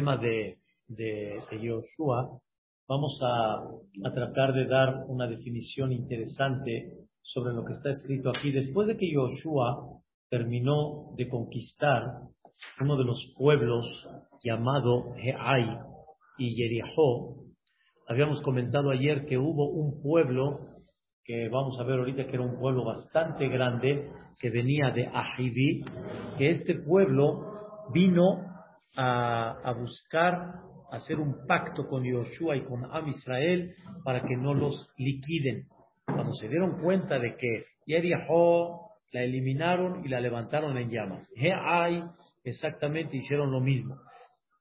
tema de, de, Yoshua, vamos a, a, tratar de dar una definición interesante sobre lo que está escrito aquí. Después de que Yoshua terminó de conquistar uno de los pueblos llamado Heai y Jericó, habíamos comentado ayer que hubo un pueblo que vamos a ver ahorita que era un pueblo bastante grande que venía de Ahivi, que este pueblo vino a, buscar hacer un pacto con Yoshua y con Am Israel para que no los liquiden. Cuando se dieron cuenta de que Yeriho la eliminaron y la levantaron en llamas. Heai exactamente hicieron lo mismo.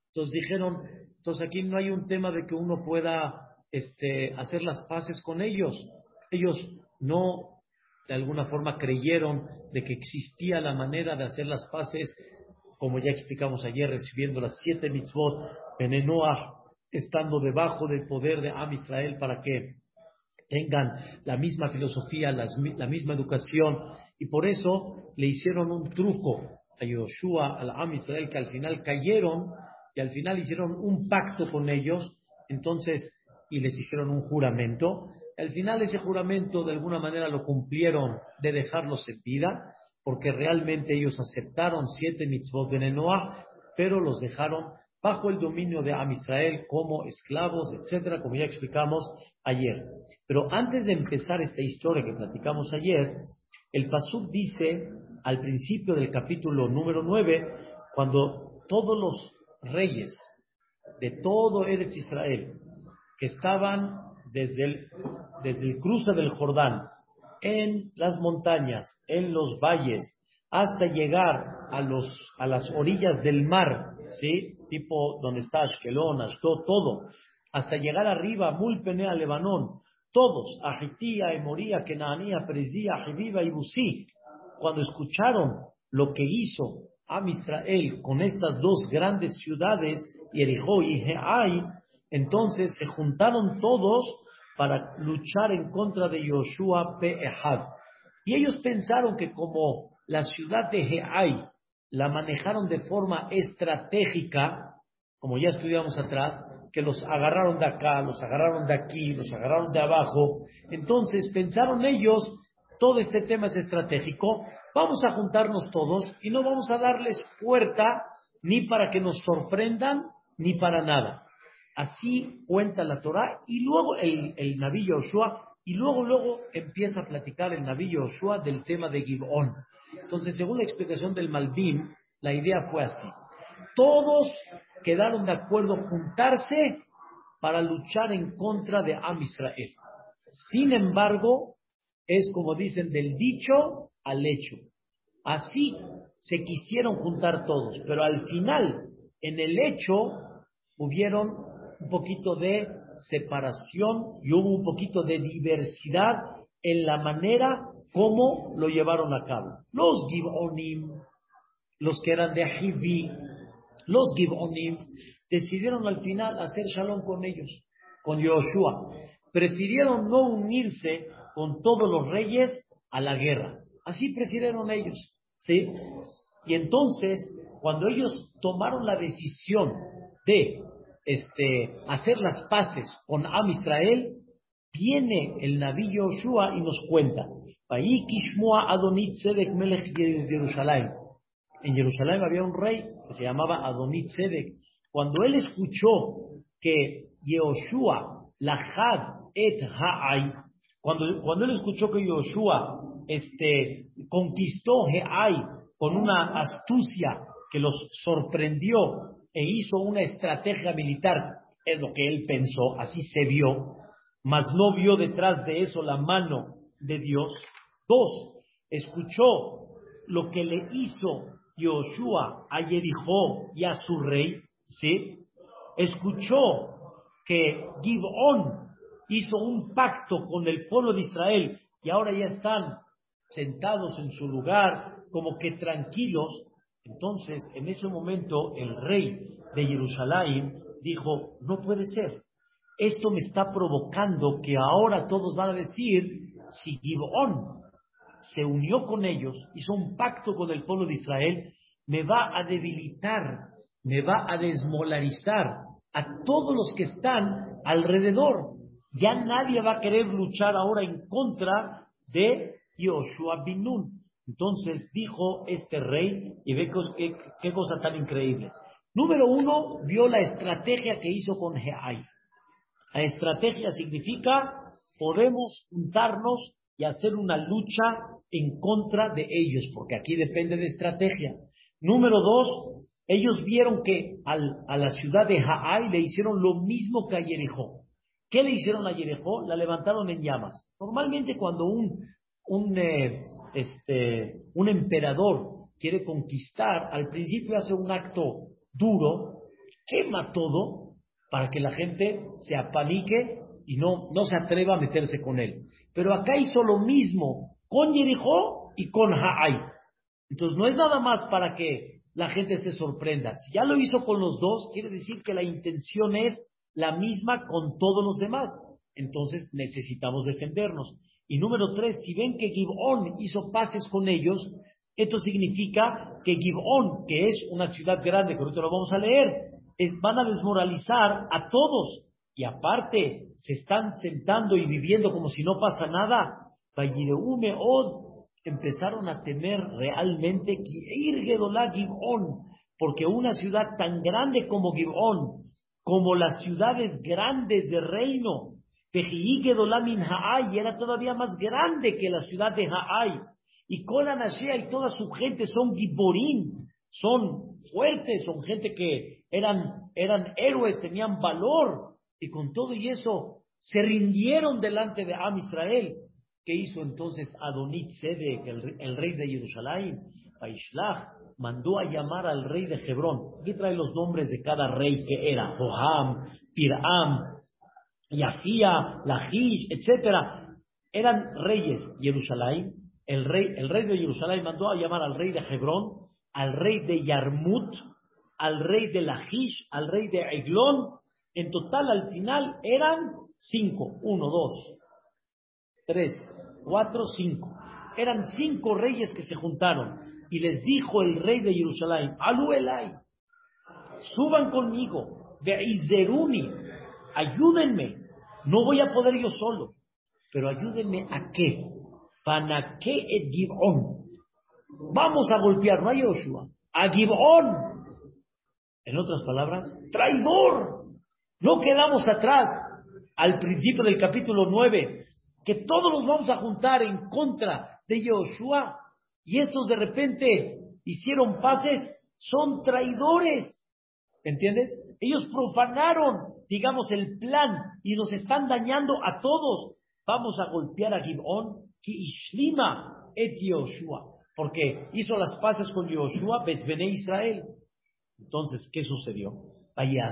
Entonces dijeron, entonces aquí no hay un tema de que uno pueda este, hacer las paces con ellos. Ellos no de alguna forma creyeron de que existía la manera de hacer las paces como ya explicamos ayer, recibiendo las siete mitzvot en Enoah, estando debajo del poder de Am Israel para que tengan la misma filosofía, la misma educación, y por eso le hicieron un truco a Yoshua, al Am Israel, que al final cayeron y al final hicieron un pacto con ellos, entonces, y les hicieron un juramento. Al final ese juramento de alguna manera lo cumplieron de dejarlos en vida, porque realmente ellos aceptaron siete mitzvot de Nenoah, pero los dejaron bajo el dominio de Am Israel como esclavos, etcétera, como ya explicamos ayer. Pero antes de empezar esta historia que platicamos ayer, el Pasuk dice al principio del capítulo número 9, cuando todos los reyes de todo Eretz Israel que estaban desde el, desde el cruce del Jordán en las montañas, en los valles, hasta llegar a, los, a las orillas del mar, ¿sí? Tipo donde está Ashkelon, Ashdod, todo, hasta llegar arriba, Mulpenea, Lebanón, todos, Ajitía, Emoría, Kenaanía, Presía, Jeviva y Busí, cuando escucharon lo que hizo Am Israel con estas dos grandes ciudades, Jericó y Heai, entonces se juntaron todos para luchar en contra de Yoshua Pe'ehad. Y ellos pensaron que como la ciudad de Heai la manejaron de forma estratégica, como ya estudiamos atrás, que los agarraron de acá, los agarraron de aquí, los agarraron de abajo, entonces pensaron ellos, todo este tema es estratégico, vamos a juntarnos todos y no vamos a darles puerta ni para que nos sorprendan ni para nada. Así cuenta la Torah y luego el, el Naví Yoshua y luego, luego empieza a platicar el Naví Yoshua del tema de Gibón. Entonces, según la explicación del Malvin, la idea fue así. Todos quedaron de acuerdo juntarse para luchar en contra de Am Israel. Sin embargo, es como dicen del dicho al hecho. Así se quisieron juntar todos, pero al final, en el hecho, hubieron un poquito de separación y hubo un poquito de diversidad en la manera como lo llevaron a cabo. Los Gibonim, los que eran de Ahivi, los Gibonim, decidieron al final hacer shalom con ellos, con Yoshua. Prefirieron no unirse con todos los reyes a la guerra. Así prefirieron ellos, ¿sí? Y entonces, cuando ellos tomaron la decisión de este, hacer las paces con Am Israel, viene el Naví Yoshua y nos cuenta. En Jerusalén había un rey que se llamaba Adonit Sedek. Cuando él escuchó que Yehoshua Lahad et Ha'ai, cuando, cuando él escuchó que Yoshua este, conquistó Ha'ai con una astucia que los sorprendió e hizo una estrategia militar, es lo que él pensó, así se vio, mas no vio detrás de eso la mano de Dios. Dos, escuchó lo que le hizo Yoshua a Jericó y a su rey, ¿sí? Escuchó que Gibón hizo un pacto con el pueblo de Israel y ahora ya están sentados en su lugar, como que tranquilos, entonces, en ese momento, el rey de Jerusalén dijo, no puede ser. Esto me está provocando que ahora todos van a decir, si Gibón se unió con ellos, hizo un pacto con el pueblo de Israel, me va a debilitar me va a desmolarizar a todos los que están alrededor. Ya nadie va a querer luchar ahora en contra de Yoshua bin Nun. Entonces dijo este rey, y ve qué, cosa tan increíble. Número uno, vio la estrategia que hizo con Geay. La estrategia significa podemos juntarnos y hacer una lucha en contra de ellos, porque aquí depende de estrategia. Número dos, ellos vieron que a la ciudad de Haai le hicieron lo mismo que a Jericó. ¿Qué le hicieron a Jericó? La levantaron en llamas. Normalmente cuando un, un, eh, este, un emperador quiere conquistar, al principio hace un acto duro, quema todo para que la gente se apanique y no, no se atreva a meterse con él. Pero acá hizo lo mismo con Jericó y con Haai. Entonces no es nada más para que la gente se sorprenda. Si ya lo hizo con los dos, quiere decir que la intención es la misma con todos los demás. Entonces necesitamos defendernos. Y número tres, si ven que Gibón hizo pases con ellos, esto significa que Gibón, que es una ciudad grande, que ahorita lo vamos a leer, es, van a desmoralizar a todos. Y aparte, se están sentando y viviendo como si no pasa nada. Empezaron a temer realmente Gibón, porque una ciudad tan grande como Gibón, como las ciudades grandes de reino, era todavía más grande que la ciudad de Haai. Y Kolan y toda su gente son giborín, son fuertes, son gente que eran, eran héroes, tenían valor. Y con todo y eso, se rindieron delante de Am Israel. ¿Qué hizo entonces Adonit Sedek, el, rey de Jerusalén? Baishlach mandó a llamar al rey de Hebrón. Aquí trae los nombres de cada rey que era: Joam, Piram, Yahía, Lajish, etc. Eran reyes. Jerusalén, el rey, el rey de Jerusalén mandó a llamar al rey de Hebrón, al rey de Yarmut, al rey de Lajish, al rey de Eglón. En total, al final, eran cinco. Uno, dos, tres, cuatro, cinco. Eran cinco reyes que se juntaron. Y les dijo el rey de Jerusalén, Alu Elai, suban conmigo, de Izeruni, ayúdenme. No voy a poder yo solo, pero ayúdenme a qué? ¿Para qué Gibón? Vamos a golpear, no a Joshua, a Gibón. En otras palabras, traidor. No quedamos atrás al principio del capítulo 9, que todos nos vamos a juntar en contra de Joshua. Y estos de repente hicieron pases, son traidores. ¿Entiendes? Ellos profanaron, digamos, el plan y nos están dañando a todos. Vamos a golpear a Gibón, que Ishlima et Yoshua, porque hizo las paces con Yoshua, Betbene Israel. Entonces, ¿qué sucedió? Vaya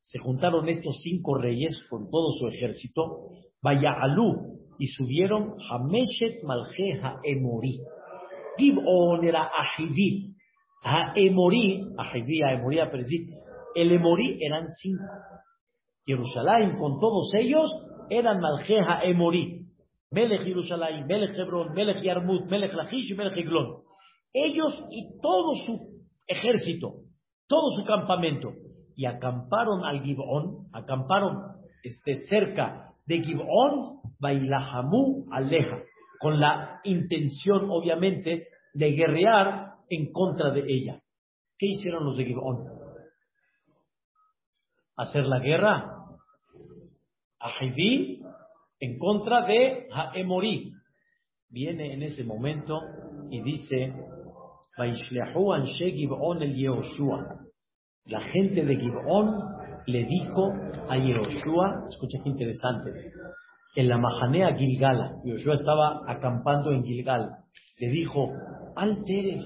Se juntaron estos cinco reyes con todo su ejército, vaya Alú, y subieron Hameshet Maljeha Emori. Gibón era Ahiví, a Emorí, a a Emorí, a el Emorí eran cinco. Jerusalén con todos ellos eran Maljeja Emorí. Melech Jerusalén, Melech Hebrón, Melech Yarmut, Melech Lachish y Melech Eglón. Ellos y todo su ejército, todo su campamento. Y acamparon al Gibón, acamparon este, cerca de Gibón, Bailahamú Aleja, con la intención, obviamente, de guerrear en contra de ella. ¿Qué hicieron los de Gibón? Hacer la guerra a Haidí en contra de Haemorí. Viene en ese momento y dice, la gente de Gibón le dijo a Yehoshua, escucha qué interesante, en la Mahanea Gilgala, Yehoshua estaba acampando en Gilgal, le dijo, Alteres,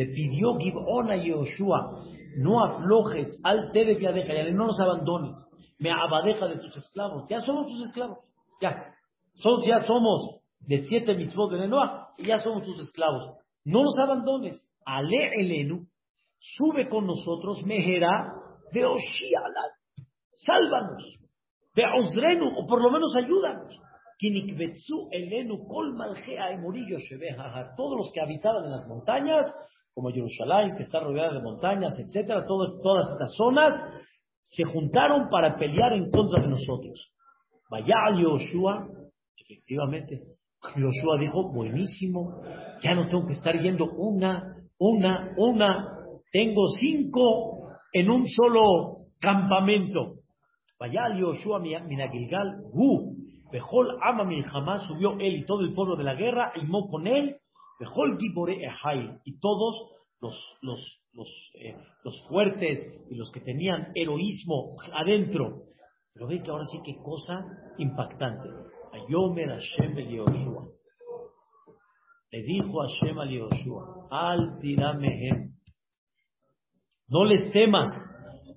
le pidió Gibón a Yoshua, no aflojes, al viadeja, ya no nos abandones, me abadeja de tus esclavos, ya somos tus esclavos, ya, ya somos de siete mitzvot de Nenoa, y ya somos tus esclavos, no nos abandones, ale elenu, sube con nosotros, mejera de Oshiala, sálvanos, de Osrenu, o por lo menos ayúdanos. Elenu Kol Todos los que habitaban en las montañas como Jerusalén, que está rodeada de montañas, etcétera, todas estas zonas se juntaron para pelear en contra de nosotros. Vaya Yoshua, efectivamente, Yoshua dijo, buenísimo, ya no tengo que estar yendo una, una, una, tengo cinco en un solo campamento. Vaya Yoshua Minagilgal, Hu, Bejol Ama jamás subió él y todo el pueblo de la guerra, y con él, y todos los, los, los, eh, los fuertes y los que tenían heroísmo adentro. Pero ve que ahora sí que cosa impactante. Ayomer Hashem Yoshua. Le dijo Hashem al Yoshua, al tiramehem. No les temas,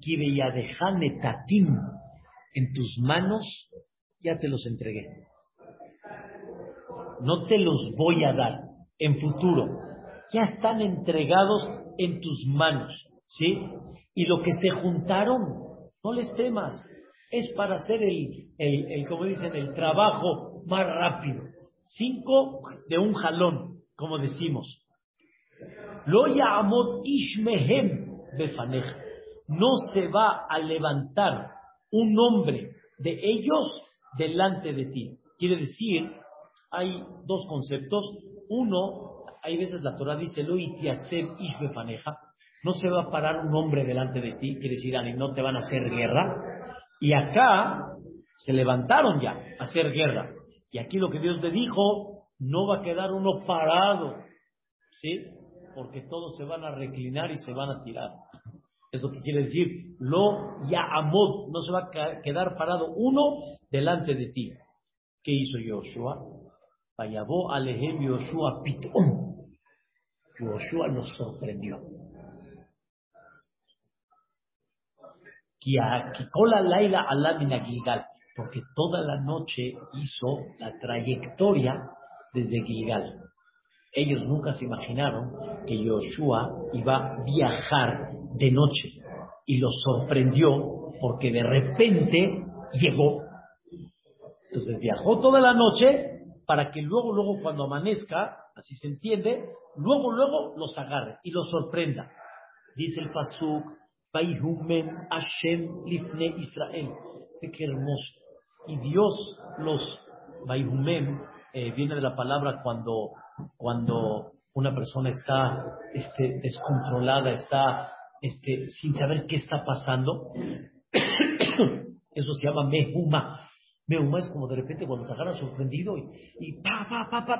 Kibeyadejane tatim, en tus manos ya te los entregué. No te los voy a dar en futuro. Ya están entregados en tus manos. ¿Sí? Y lo que se juntaron, no les temas. Es para hacer el, el, el como dicen, el trabajo más rápido. Cinco de un jalón, como decimos. Lo llamó Ishmehem Befaneja. No se va a levantar un hombre de ellos delante de ti. Quiere decir, hay dos conceptos. Uno, hay veces la Torah dice, lo ishbefaneja. No se va a parar un hombre delante de ti, quiere decir, y no te van a hacer guerra. Y acá se levantaron ya a hacer guerra. Y aquí lo que Dios le dijo, no va a quedar uno parado, ¿sí? Porque todos se van a reclinar y se van a tirar. Es lo que quiere decir, lo ya amod, no se va a quedar parado uno delante de ti. ¿Qué hizo Yoshua? Vayabó alejem Yoshua pitón. Yoshua nos sorprendió. Laila Gilgal, porque toda la noche hizo la trayectoria desde Gilgal. Ellos nunca se imaginaron que Yoshua iba a viajar de noche y los sorprendió porque de repente llegó. Entonces viajó toda la noche para que luego, luego cuando amanezca, así se entiende, luego, luego los agarre y los sorprenda. Dice el Pasuk, Bayhumen Hashem Lifne Israel. Qué hermoso. Y Dios los Bayhumen eh, viene de la palabra cuando cuando una persona está este, descontrolada, está este, sin saber qué está pasando. Eso se llama mehuma. Mehuma es como de repente cuando te agarras sorprendido y, pa, pa, pa, pa,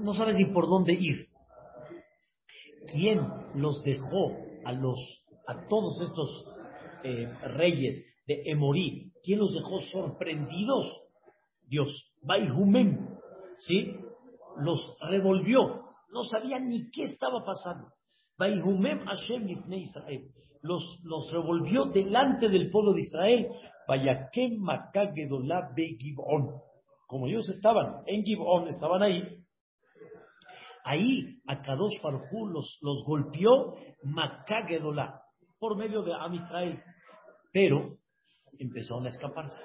no, sabes ni por dónde ir. ¿Quién los dejó a los a todos estos eh, reyes de Emorí? ¿Quién los dejó sorprendidos? Dios. Baihumem. ¿Sí? los revolvió. No sabían ni qué estaba pasando. Los, los revolvió delante del pueblo de Israel. Como ellos estaban en Gibón, estaban ahí. Ahí a Kadosh Farjú los, los golpeó Makagedolá por medio de Am Israel. Pero empezaron a escaparse.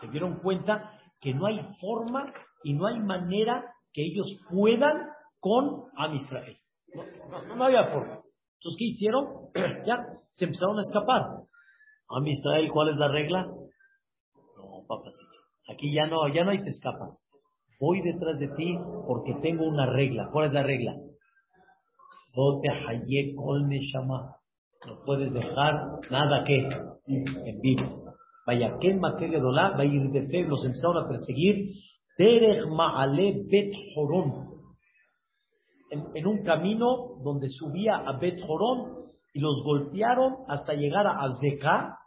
Se dieron cuenta que no hay forma y no hay manera que ellos puedan con Am Israel. No, no, había forma. Entonces, ¿qué hicieron? ya, se empezaron a escapar. Am Israel, ¿cuál es la regla? No, papacito. Aquí ya no, ya no hay te escapas. Voy detrás de ti porque tengo una regla. ¿Cuál es la regla? No te No puedes dejar nada que en vivo. Vaya, que Dolá va a ir de fe, los empezaron a perseguir Derech Maale Bet Horon. En, un camino donde subía a Bet Horon y los golpearon hasta llegar a Azeka,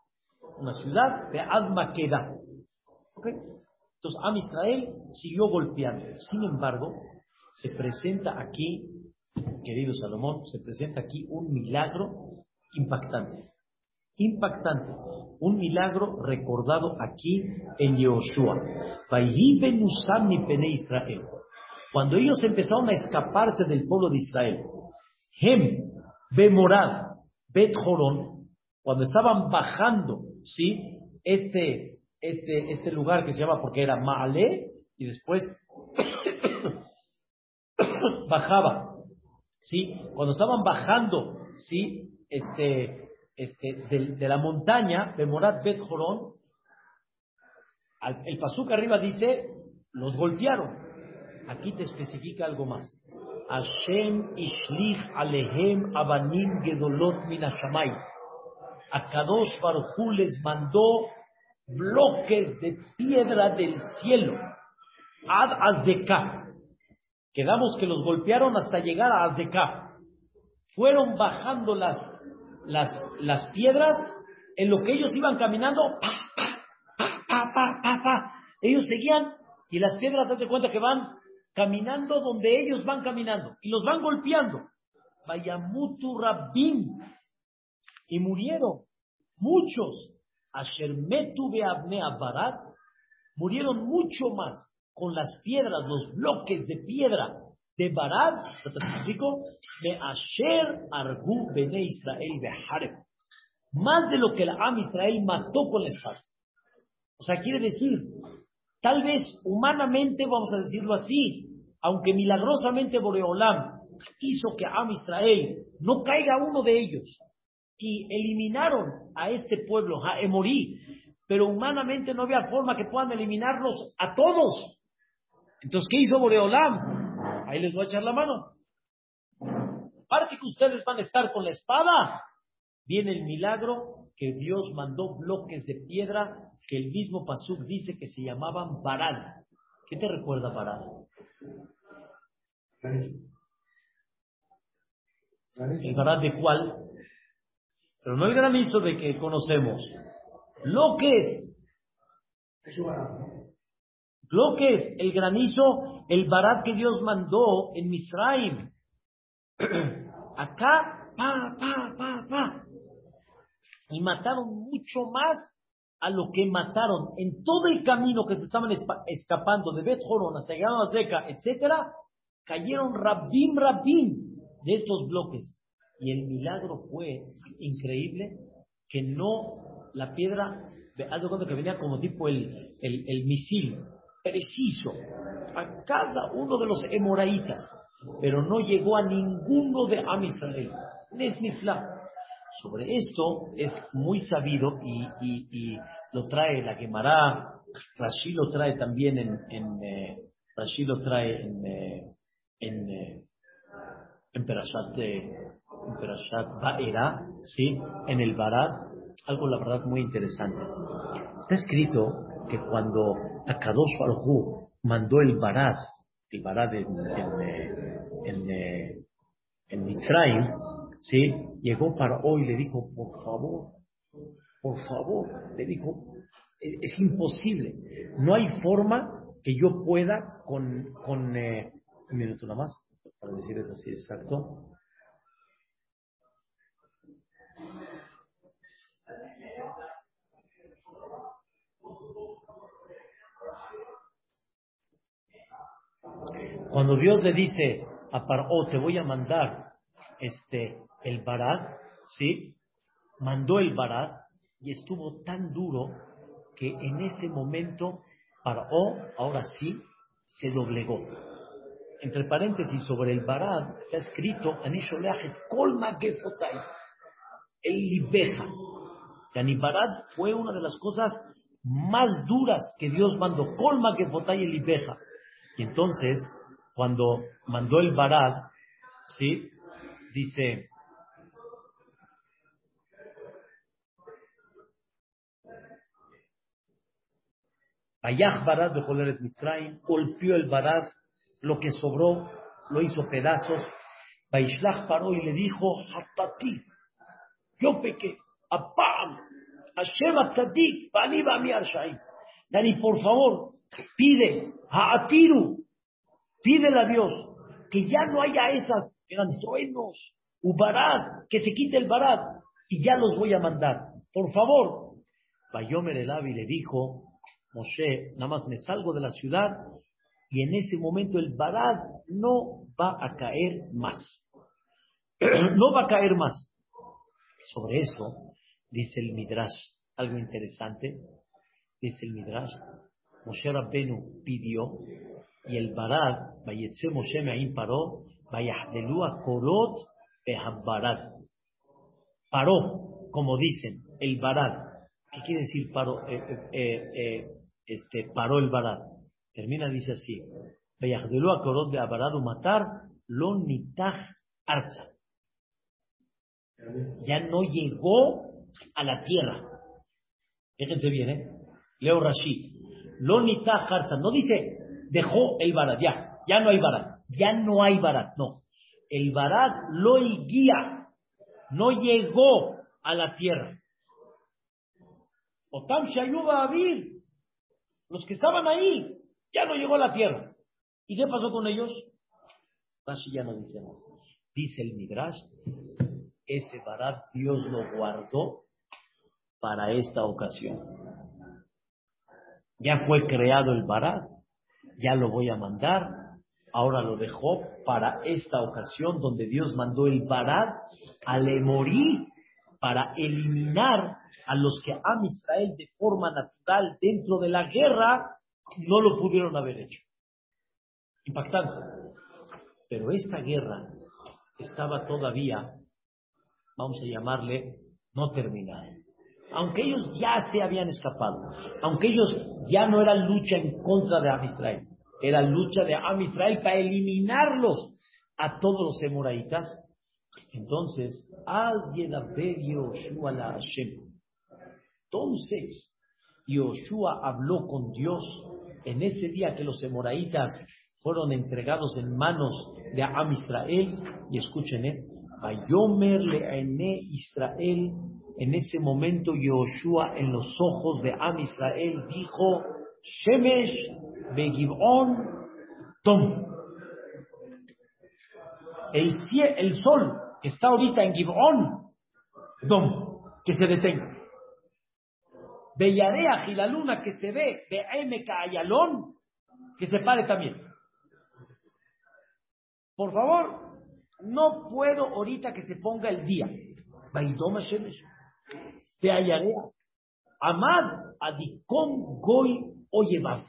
una ciudad de Azmaqueda. ¿Okay? Entonces, Am Israel siguió golpeando. Sin embargo, se presenta aquí, querido Salomón, se presenta aquí un milagro impactante impactante, un milagro recordado aquí en Yehoshua. Israel. Cuando ellos empezaron a escaparse del pueblo de Israel, Hem, Bemorad, Bet Joron, cuando estaban bajando, ¿sí? Este, este, este lugar que se llama porque era Maale, y después bajaba ¿sí? Cuando estaban bajando, ¿sí? Este, este, de, la montaña, de Morat Bet Jorón, el pasuk arriba dice, los golpearon. Aquí te especifica algo más. Hashem ishlich alehem abanim gedolot min A Kadosh Baruj les mandó bloques de piedra del cielo. Ad Azdeka. Quedamos que los golpearon hasta llegar a Azdeka. Fueron bajando las, las, las piedras en lo que ellos iban caminando. ellos seguían y las piedras, hace cuenta que van caminando donde ellos van caminando y los van golpeando. Vayamutu Rabbin. Y murieron muchos. Ashermetu Beabne Barat. Murieron mucho más con las piedras, los bloques de piedra de Barat, de Asher Argu Bene Israel Behareb. Más de lo que el Am Israel mató con la espada. O sea, quiere decir, tal vez humanamente, vamos a decirlo así, aunque milagrosamente Boreolam hizo que Am Israel no caiga uno de ellos y eliminaron a este pueblo, a Emorí, pero humanamente no había forma que puedan eliminarlos a todos. Entonces, ¿qué hizo Boreolam? Ahí les voy a echar la mano. Aparte que ustedes van a estar con la espada, viene el milagro que Dios mandó bloques de piedra que el mismo Pasuk dice que se llamaban Barad. ¿Qué te recuerda Barad? ¿El Barad de cuál? Pero no el granizo de que conocemos. Lo que. Es lo que es el granizo, el barat que Dios mandó en Misraim. Acá, pa, pa, pa, pa. Y mataron mucho más a lo que mataron en todo el camino que se estaban escapando de Bet Horon hasta a Zeca, etcétera, cayeron rabim, rabim de estos bloques. Y el milagro fue increíble que no la piedra, haz de cuenta que venía como tipo el, el, el misil, preciso a cada uno de los emoraitas, pero no llegó a ninguno de Am Israel. Sobre esto es muy sabido y, lo trae la Gemara, Rashi lo trae también en, en eh, Rashi lo trae en, eh, en, eh, en Perashat, en Perashat Ba'era, ¿sí? en el Barat, algo la verdad muy interesante. Está escrito que cuando Akadosh Baruj mandó el Barad, el Barad en, en, en, en Mitzrayim, ¿sí? llegó para hoy le dijo, por favor, por favor, le dijo, es, imposible, no hay forma que yo pueda con, con eh, un minuto nada más, para decir eso así exacto, Cuando Dios le dice a Paró, te voy a mandar este, el Barad, ¿sí? Mandó el Barad y estuvo tan duro que en ese momento Paró, ahora sí, se doblegó. Entre paréntesis, sobre el Barad está escrito, Colma el Libeja. Yani Barad fue una de las cosas más duras que Dios mandó, Colma Gefotay el Libeja. Y entonces, cuando mandó el Barad, ¿sí? Dice, Ayah Barad de Mitzrayim, golpeó el Barad, lo que sobró lo hizo pedazos. Baishlach paró y le dijo, Hatati, yo pequé, apam, Hashem Tzadik, Bani Bami. Dani, por favor, pide a Atiru, pídele a Dios que ya no haya esas, eran truenos, Ubarad, que se quite el Barad, y ya los voy a mandar. Por favor. Bayomer el le dijo, Moshe, nada más me salgo de la ciudad y en ese momento el Barad no va a caer más. no va a caer más. Sobre eso, dice el Midrash, algo interesante, dice el Midrash, Moshe Rabbenu pidió y el Barad, Bayetze Moshe Me'aim paró, Vayahdelua korot barad. Paró, como dicen, el barad. ¿Qué quiere decir paró, eh, eh, eh, este, paró el barad? Termina, dice así. Vayahdelua korot behabarad matar lo nitach arza. Ya no llegó a la tierra. Fíjense bien, ¿eh? Leo Rashid. Lo nitach arza. No dice dejó el barad, ya, ya no hay barad ya no hay barat, no. El barat lo guía, no llegó a la tierra. Otam Shayuba Abir, los que estaban ahí, ya no llegó a la tierra. ¿Y qué pasó con ellos? Rashi ya no dice más. Dice el Midrash, ese barat Dios lo guardó para esta ocasión. Ya fue creado el barat, ya lo voy a mandar ahora lo dejó para esta ocasión donde Dios mandó el Barad al Emorí para eliminar a los que a Israel de forma natural dentro de la guerra no lo pudieron haber hecho. Impactante. Pero esta guerra estaba todavía, vamos a llamarle, no terminada. Aunque ellos ya se habían escapado, aunque ellos ya no eran lucha en contra de Am Israel, era lucha de Am Israel para eliminarlos a todos los emoraitas. Entonces, Hashem. Entonces, Yoshua habló con Dios en ese día que los emoraitas fueron entregados en manos de Am Israel. Y escuchen, ¿eh? Le Israel. En ese momento, Yoshua, en los ojos de Am Israel, dijo: Shemesh Begibon Tom. El, el sol que está ahorita en Gibón, Tom, que se detenga. Bellarea y la luna que se ve Emeca Ayalón, que se pare también. Por favor, no puedo ahorita que se ponga el día. Baidoma Shemesh. De Ayarea. Amad Adikon Goy Oyevad.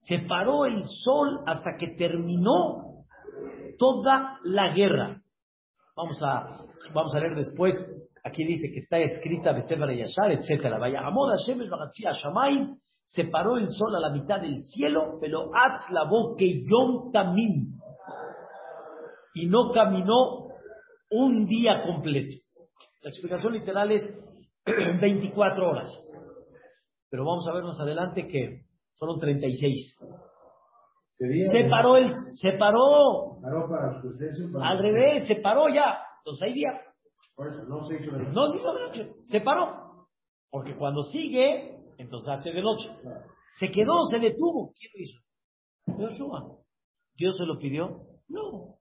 Se paró el sol hasta que terminó toda la guerra. Vamos a, vamos a leer después. Aquí dice que está escrita Beseber Yashar, etc. Vaya, Amod Hashem Shamay. Se paró el sol a la mitad del cielo, pero Atz la que Yom Tamim. Y no caminó un día completo. La explicación literal es 24 horas. Pero vamos a ver más adelante que fueron 36. Se paró el, se paró. Al revés, se paró ya. Entonces hay día. No se hizo de noche. No se hizo de noche. Se paró. Porque cuando sigue, entonces hace de noche. Se quedó, se detuvo. ¿Quién lo hizo? Joshua. ¿Dios se lo pidió? No.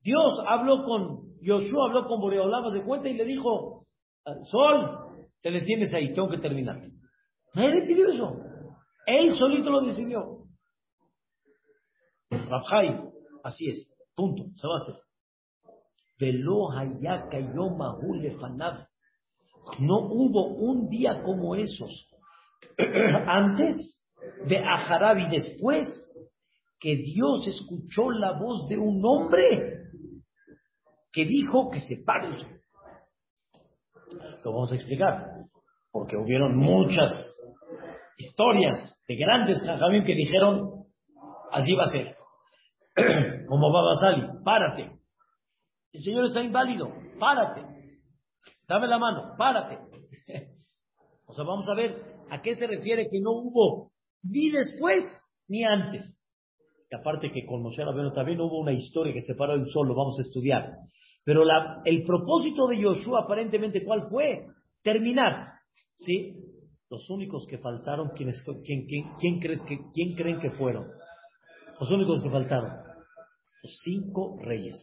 Dios habló con, Joshua habló con Boreolabas de cuenta y le dijo, Sol, te detienes ahí, tengo que terminar. Nadie pidió eso. Él solito lo decidió. Rabjai, así es, punto, se va a hacer. No hubo un día como esos. Antes de Aharab y después que Dios escuchó la voz de un hombre que dijo que se pare. Lo vamos a explicar, porque hubieron muchas historias de grandes que dijeron, así va a ser. Como Baba Sali, párate. El Señor está inválido, párate. Dame la mano, párate. o sea, vamos a ver a qué se refiere que no hubo ni después ni antes. Aparte que con Moshe Rabbeinu también hubo una historia que separó el sol, lo vamos a estudiar. Pero la, el propósito de Yoshua aparentemente, ¿cuál fue? Terminar. ¿Sí? Los únicos que faltaron, quién, quién, crees que, ¿quién creen que fueron? Los únicos que faltaron. Los cinco reyes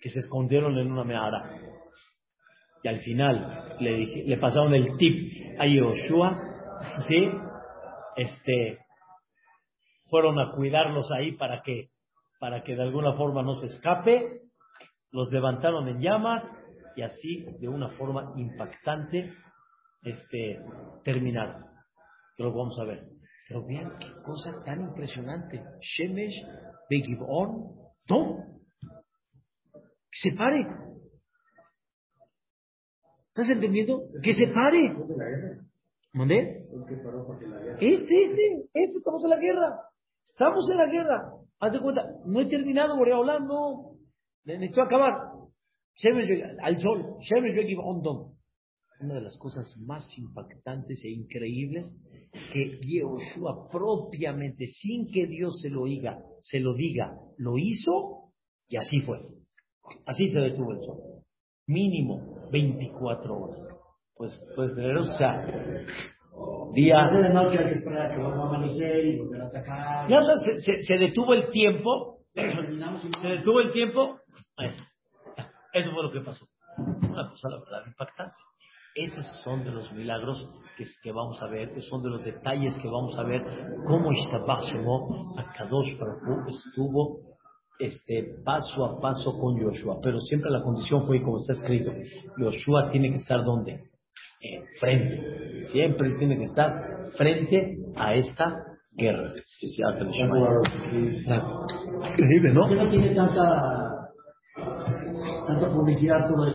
que se escondieron en una meara. Y al final le, le pasaron el tip a Yoshua, ¿sí? Este, fueron a cuidarlos ahí para que, para que de alguna forma no se escape, los levantaron en llamas y así de una forma impactante este, terminaron. Que lo vamos a ver. Pero vean qué cosa tan impresionante. Shemesh de Gibón? No. Que se pare. ¿Estás entendiendo? Que se pare. ¿Mandé? Este, este, este, estamos en la guerra. Estamos en la guerra. Haz de cuenta, no he terminado, Boreolán, no. Necesito acabar. Al sol. Una de las cosas más impactantes e increíbles que Yehoshua propiamente, sin que Dios se lo diga, se lo diga, lo hizo y así fue. Así se detuvo el sol. Mínimo 24 horas. Pues, pues, o sea, día. Ya se, se, se detuvo el tiempo. Se detuvo el tiempo. Eso fue lo que pasó. Una cosa, la verdad, impactante. Esos son de los milagros que, que, vamos a ver, esos son de los detalles que vamos a ver cómo Ishtabach a Kadosh Baruch estuvo este, paso a paso con Yoshua. Pero siempre la condición fue como está escrito: Yoshua tiene que estar donde? Eh, frente. Siempre tiene que estar frente a esta guerra. Sí, sí, Increíble, ¿no? no tiene tanta, tanta publicidad todo